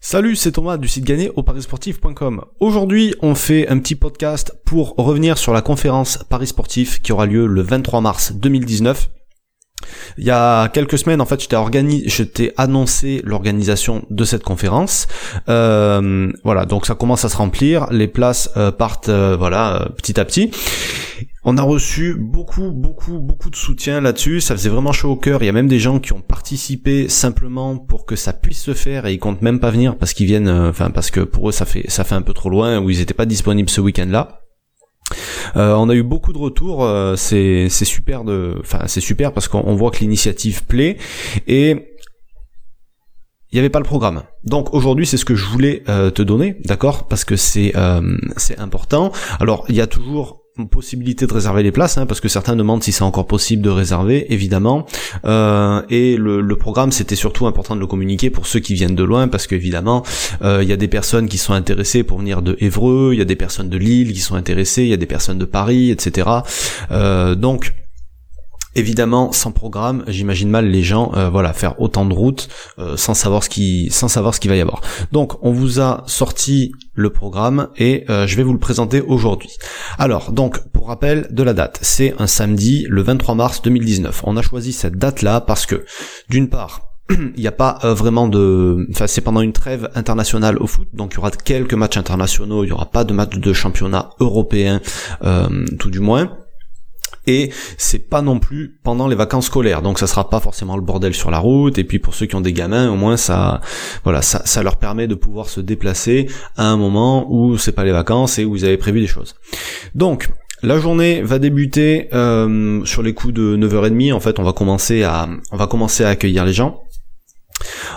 Salut, c'est Thomas du site gagné au parisportif.com. Aujourd'hui, on fait un petit podcast pour revenir sur la conférence Paris Sportif qui aura lieu le 23 mars 2019. Il y a quelques semaines, en fait, je t'ai je t'ai annoncé l'organisation de cette conférence. Euh, voilà, donc ça commence à se remplir, les places euh, partent, euh, voilà, petit à petit. On a reçu beaucoup, beaucoup, beaucoup de soutien là-dessus. Ça faisait vraiment chaud au cœur. Il y a même des gens qui ont participé simplement pour que ça puisse se faire et ils comptent même pas venir parce qu'ils viennent, euh, enfin parce que pour eux ça fait ça fait un peu trop loin ou ils étaient pas disponibles ce week-end-là. Euh, on a eu beaucoup de retours, euh, c'est super de, enfin c'est super parce qu'on voit que l'initiative plaît et il n'y avait pas le programme. Donc aujourd'hui, c'est ce que je voulais te donner, d'accord? Parce que c'est c'est important. Alors il y a toujours possibilité de réserver les places, hein, parce que certains demandent si c'est encore possible de réserver, évidemment. Euh, et le, programme, c'était surtout important de le communiquer pour ceux qui viennent de loin, parce qu'évidemment, euh, il y a des personnes qui sont intéressées pour venir de Évreux, il y a des personnes de Lille qui sont intéressées, il y a des personnes de Paris, etc. Euh, donc Évidemment, sans programme, j'imagine mal les gens, euh, voilà, faire autant de routes euh, sans savoir ce qui, sans savoir ce qu'il va y avoir. Donc, on vous a sorti le programme et euh, je vais vous le présenter aujourd'hui. Alors, donc, pour rappel de la date, c'est un samedi, le 23 mars 2019. On a choisi cette date-là parce que, d'une part, il n'y a pas vraiment de, enfin c'est pendant une trêve internationale au foot, donc il y aura quelques matchs internationaux, il y aura pas de match de championnat européen, tout du moins et c'est pas non plus pendant les vacances scolaires. Donc ça sera pas forcément le bordel sur la route. Et puis pour ceux qui ont des gamins au moins ça voilà ça, ça leur permet de pouvoir se déplacer à un moment où c'est pas les vacances et où ils avaient prévu des choses. Donc la journée va débuter euh, sur les coups de 9h30 en fait on va commencer à on va commencer à accueillir les gens.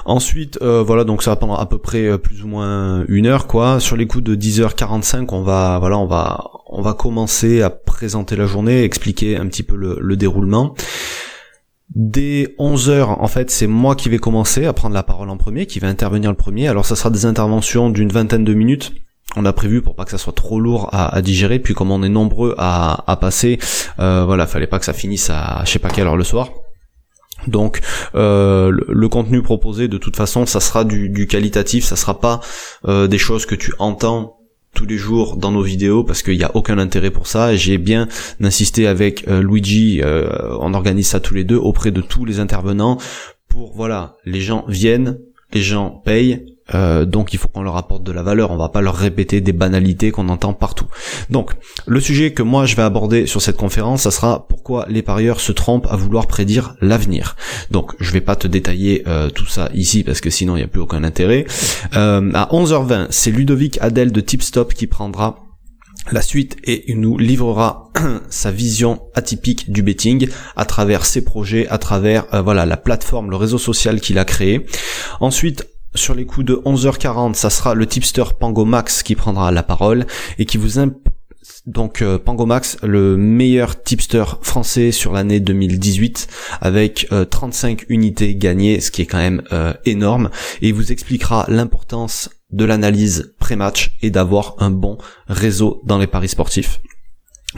Ensuite, euh, voilà, donc ça va pendant à peu près euh, plus ou moins une heure, quoi. Sur les coups de 10h45, on va, voilà, on va, on va commencer à présenter la journée, expliquer un petit peu le, déroulement. Dès 11h, en fait, c'est moi qui vais commencer à prendre la parole en premier, qui va intervenir le premier. Alors ça sera des interventions d'une vingtaine de minutes. On a prévu pour pas que ça soit trop lourd à, digérer, puis comme on est nombreux à, passer, euh, voilà, fallait pas que ça finisse à je sais pas quelle heure le soir. Donc euh, le, contenu proposé de toute façon ça sera du, qualitatif, ça sera pas euh, des choses que tu entends tous les jours dans nos vidéos parce qu'il n'y a aucun intérêt pour ça. J'ai bien insisté avec euh, Luigi, on organise ça tous les deux auprès de tous les intervenants pour voilà, les gens viennent, les gens payent, euh, donc il faut qu'on leur apporte de la valeur, on va pas leur répéter des banalités qu'on entend partout. Donc le sujet que moi je vais aborder sur cette conférence, ça sera pourquoi les parieurs se trompent à vouloir prédire l'avenir. Donc je vais pas te détailler euh, tout ça ici parce que sinon il n'y a plus aucun intérêt. Euh, à 11h20, c'est Ludovic Adel de Tipstop qui prendra la suite et il nous livrera sa vision atypique du betting à travers ses projets, à travers voilà la plateforme, le réseau social qu'il a créé. Ensuite, sur les coups de 11h40, ça sera le tipster Pango Max qui prendra la parole et qui vous donc euh, Pango Max, le meilleur tipster français sur l'année 2018 avec 35 euh, unités gagnées, ce qui est quand même euh, énorme et il vous expliquera l'importance de l'analyse pré-match et d'avoir un bon réseau dans les paris sportifs.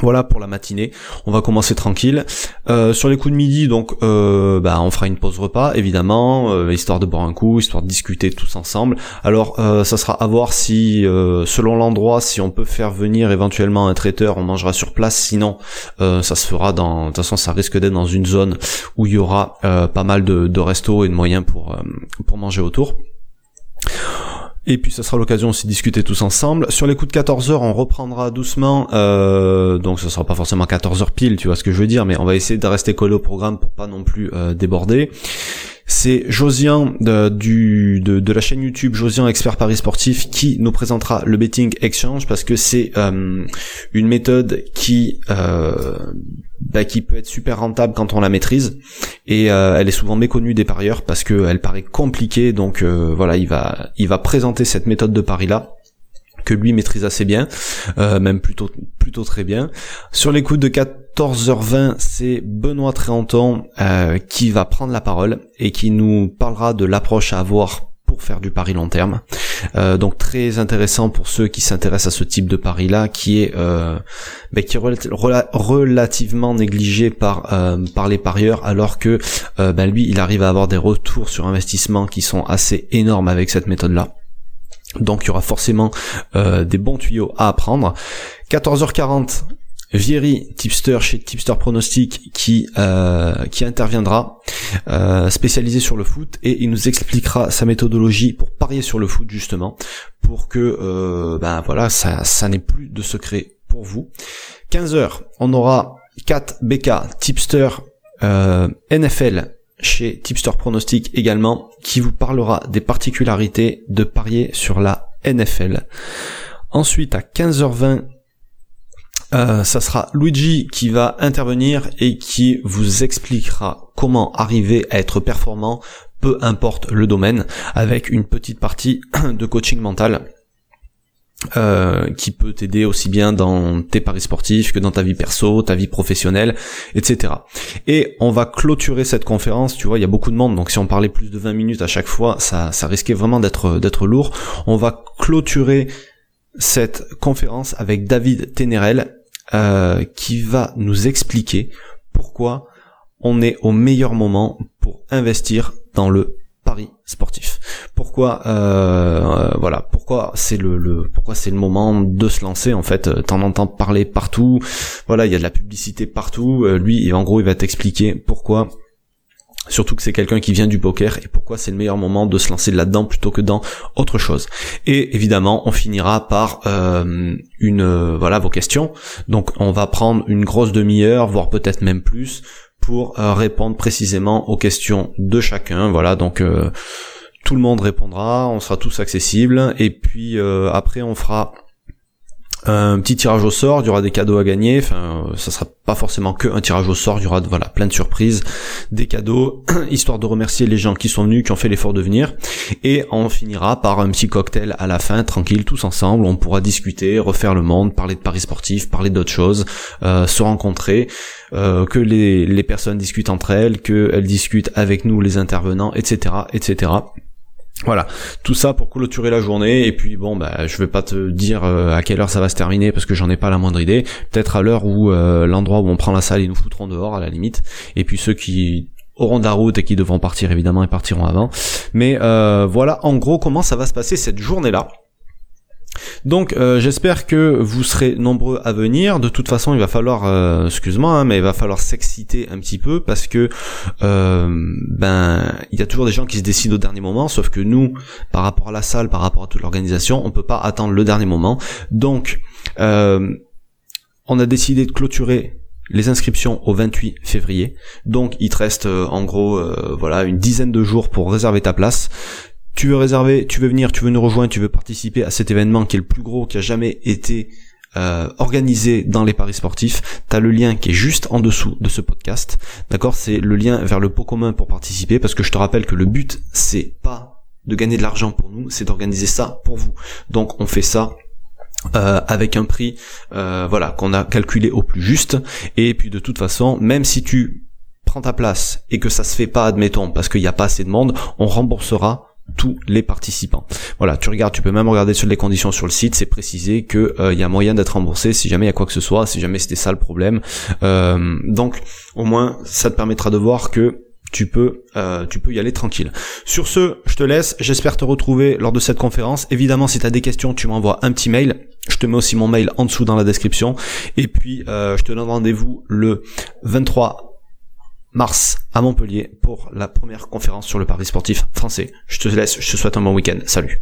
Voilà pour la matinée, on va commencer tranquille. Euh, sur les coups de midi, donc, euh, bah, on fera une pause repas, évidemment, euh, histoire de boire un coup, histoire de discuter tous ensemble. Alors, ça sera à voir si, selon l'endroit, si on peut faire venir éventuellement un traiteur, on mangera sur place. Sinon, ça se fera dans. De toute façon, ça risque d'être dans une zone où il y aura pas mal de, de restos et de moyens pour pour manger autour. Et puis ça sera l'occasion aussi de discuter tous ensemble. Sur les coups de 14 heures, on reprendra doucement. Euh, donc ce sera pas forcément 14 heures pile, tu vois ce que je veux dire, mais on va essayer de rester collé au programme pour pas non plus euh, déborder. C'est Josian de, du, de, la chaîne YouTube Josian Expert Paris Sportif qui nous présentera le betting exchange parce que c'est euh, une méthode qui euh, bah, qui peut être super rentable quand on la maîtrise et euh, elle est souvent méconnue des parieurs parce qu'elle paraît compliquée donc voilà il va il va présenter cette méthode de pari là que lui maîtrise assez bien, même plutôt plutôt très bien. Sur les coups de 4 14h20, c'est Benoît Tréanton euh, qui va prendre la parole et qui nous parlera de l'approche à avoir pour faire du pari long terme. Euh, donc très intéressant pour ceux qui s'intéressent à ce type de pari là, qui est euh, ben, qui est relativement négligé par par les parieurs, alors que ben, lui il arrive à avoir des retours sur investissement qui sont assez énormes avec cette méthode là. Donc il y aura forcément des bons tuyaux à apprendre. 14h40, Vieri, tipster chez Tipster Pronostic, qui euh, qui interviendra, euh, spécialisé sur le foot, et il nous expliquera sa méthodologie pour parier sur le foot justement, pour que euh, ben voilà, ça ça n'est plus de secret pour vous. 15 h on aura 4 BK Tipster NFL chez Tipster Pronostic également, qui vous parlera des particularités de parier sur la NFL. Ensuite, à 15h20, euh, ça sera Luigi qui va intervenir et qui vous expliquera comment arriver à être performant, peu importe le domaine, avec une petite partie de coaching mental. Euh, qui peut t'aider aussi bien dans tes paris sportifs que dans ta vie perso, ta vie professionnelle, etc. Et on va clôturer cette conférence, tu vois, il y a beaucoup de monde, donc si on parlait plus de 20 minutes à chaque fois, ça, ça risquait vraiment d'être d'être lourd. On va clôturer cette conférence avec David Ténérel, euh, qui va nous expliquer pourquoi on est au meilleur moment pour investir dans le pari sportif. Pourquoi euh, voilà, pourquoi c'est le, pourquoi c'est le moment de se lancer en fait. T'en entends parler partout. Voilà, il y a de la publicité partout. Euh, lui, en gros, il va t'expliquer pourquoi Surtout que c'est quelqu'un qui vient du poker et pourquoi c'est le meilleur moment de se lancer là-dedans plutôt que dans autre chose. Et évidemment, on finira par euh, une euh, voilà vos questions. Donc on va prendre une grosse demi-heure, voire peut-être même plus, pour euh, répondre précisément aux questions de chacun. Voilà, donc tout le monde répondra, on sera tous accessibles et puis après on fera un petit tirage au sort, il y aura des cadeaux à gagner, enfin ça sera pas forcément que un tirage au sort, il y aura voilà plein de surprises, des cadeaux, histoire de remercier les gens qui sont venus, qui ont fait l'effort de venir, et on finira par un petit cocktail à la fin, tranquille, tous ensemble, on pourra discuter, refaire le monde, parler de paris sportifs, parler d'autres choses, euh, se rencontrer, euh, que les, les personnes discutent entre elles, qu'elles discutent avec nous les intervenants, etc., etc. Voilà, tout ça pour clôturer la journée et puis bon bah je vais pas te dire euh, à quelle heure ça va se terminer parce que j'en ai pas la moindre idée. Peut-être à l'heure où euh, l'endroit où on prend la salle ils nous foutront dehors à la limite. Et puis ceux qui auront de la route et qui devront partir évidemment ils partiront avant. Mais euh, voilà en gros comment ça va se passer cette journée là. Donc euh, j'espère que vous serez nombreux à venir. De toute façon, il va falloir, euh, excuse-moi, hein, mais il va falloir s'exciter un petit peu parce que euh, ben il y a toujours des gens qui se décident au dernier moment. Sauf que nous, par rapport à la salle, par rapport à toute l'organisation, on peut pas attendre le dernier moment. Donc on a décidé de clôturer les inscriptions au 28 février. Donc il te reste en gros voilà une dizaine de jours pour réserver ta place tu veux réserver, tu veux venir, tu veux nous rejoindre, tu veux participer à cet événement qui est le plus gros qui a jamais été euh, organisé dans les paris sportifs, t'as le lien qui est juste en dessous de ce podcast. D'accord? C'est le lien vers le pot commun pour participer parce que je te rappelle que le but c'est pas de gagner de l'argent pour nous, c'est d'organiser ça pour vous. Donc on fait ça euh, avec un prix euh, voilà qu'on a calculé au plus juste et puis de toute façon même si tu prends ta place et que ça se fait pas admettons parce qu'il n'y a pas assez de monde on remboursera tous les participants. Voilà, tu regardes, tu peux même regarder sur les conditions sur le site, c'est précisé que il euh, y a moyen d'être remboursé si jamais il y a quoi que ce soit, si jamais c'était ça le problème. Euh, donc au moins ça te permettra de voir que tu peux euh, tu peux y aller tranquille. Sur ce, je te laisse, j'espère te retrouver lors de cette conférence. Évidemment, si tu as des questions, tu m'envoies un petit mail. Je te mets aussi mon mail en dessous dans la description et puis je te donne rendez-vous le 23 mars à Montpellier pour la première conférence sur le Paris sportif français. Je te laisse, je te souhaite un bon week-end. Salut.